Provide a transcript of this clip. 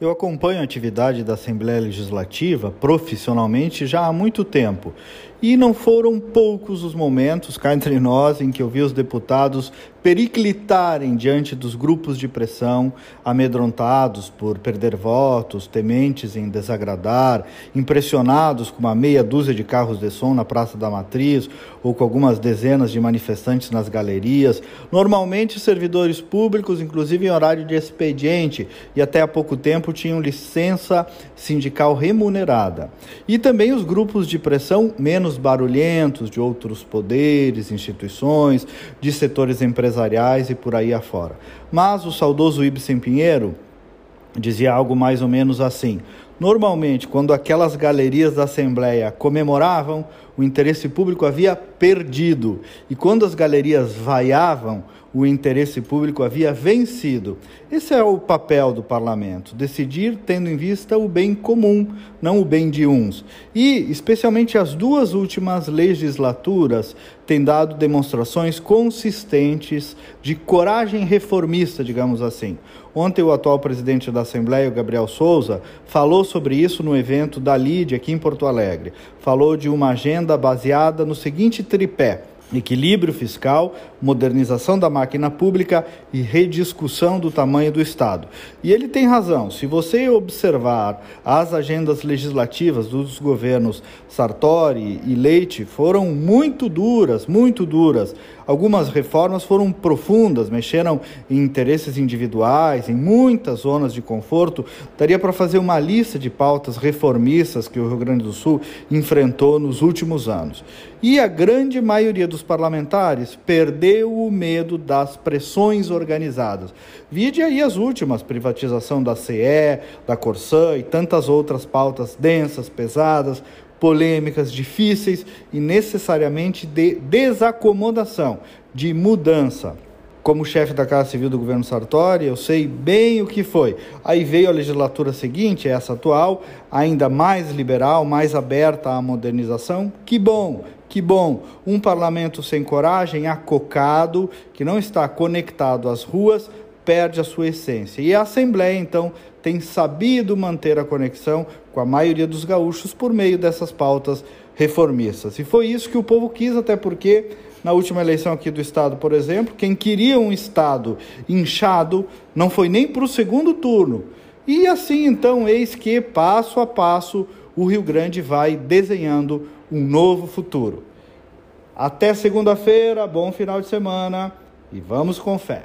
Eu acompanho a atividade da Assembleia Legislativa profissionalmente já há muito tempo. E não foram poucos os momentos, cá entre nós, em que eu vi os deputados periclitarem diante dos grupos de pressão, amedrontados por perder votos, tementes em desagradar, impressionados com uma meia dúzia de carros de som na Praça da Matriz ou com algumas dezenas de manifestantes nas galerias, normalmente servidores públicos, inclusive em horário de expediente, e até há pouco tempo tinham licença sindical remunerada. E também os grupos de pressão menos barulhentos de outros poderes, instituições, de setores empresariais e por aí afora. Mas o saudoso Ibsen Pinheiro dizia algo mais ou menos assim: Normalmente, quando aquelas galerias da Assembleia comemoravam, o interesse público havia perdido, e quando as galerias vaiavam, o interesse público havia vencido. Esse é o papel do parlamento: decidir tendo em vista o bem comum, não o bem de uns. E, especialmente, as duas últimas legislaturas têm dado demonstrações consistentes de coragem reformista, digamos assim. Ontem, o atual presidente da Assembleia, Gabriel Souza, falou sobre isso no evento da LIDE aqui em Porto Alegre. Falou de uma agenda baseada no seguinte tripé equilíbrio fiscal, modernização da máquina pública e rediscussão do tamanho do Estado. E ele tem razão. Se você observar as agendas legislativas dos governos Sartori e Leite, foram muito duras, muito duras. Algumas reformas foram profundas, mexeram em interesses individuais, em muitas zonas de conforto. Daria para fazer uma lista de pautas reformistas que o Rio Grande do Sul enfrentou nos últimos anos. E a grande maioria dos parlamentares perdeu o medo das pressões organizadas. Vide aí as últimas, privatização da CE, da Corsã e tantas outras pautas densas, pesadas, polêmicas, difíceis e necessariamente de desacomodação, de mudança. Como chefe da Casa Civil do governo Sartori, eu sei bem o que foi. Aí veio a legislatura seguinte, essa atual, ainda mais liberal, mais aberta à modernização. Que bom, que bom. Um parlamento sem coragem, acocado, que não está conectado às ruas, perde a sua essência. E a Assembleia, então, tem sabido manter a conexão com a maioria dos gaúchos por meio dessas pautas reformistas. E foi isso que o povo quis, até porque na última eleição aqui do estado, por exemplo, quem queria um estado inchado não foi nem para o segundo turno. E assim, então, eis que passo a passo o Rio Grande vai desenhando um novo futuro. Até segunda-feira, bom final de semana e vamos com fé.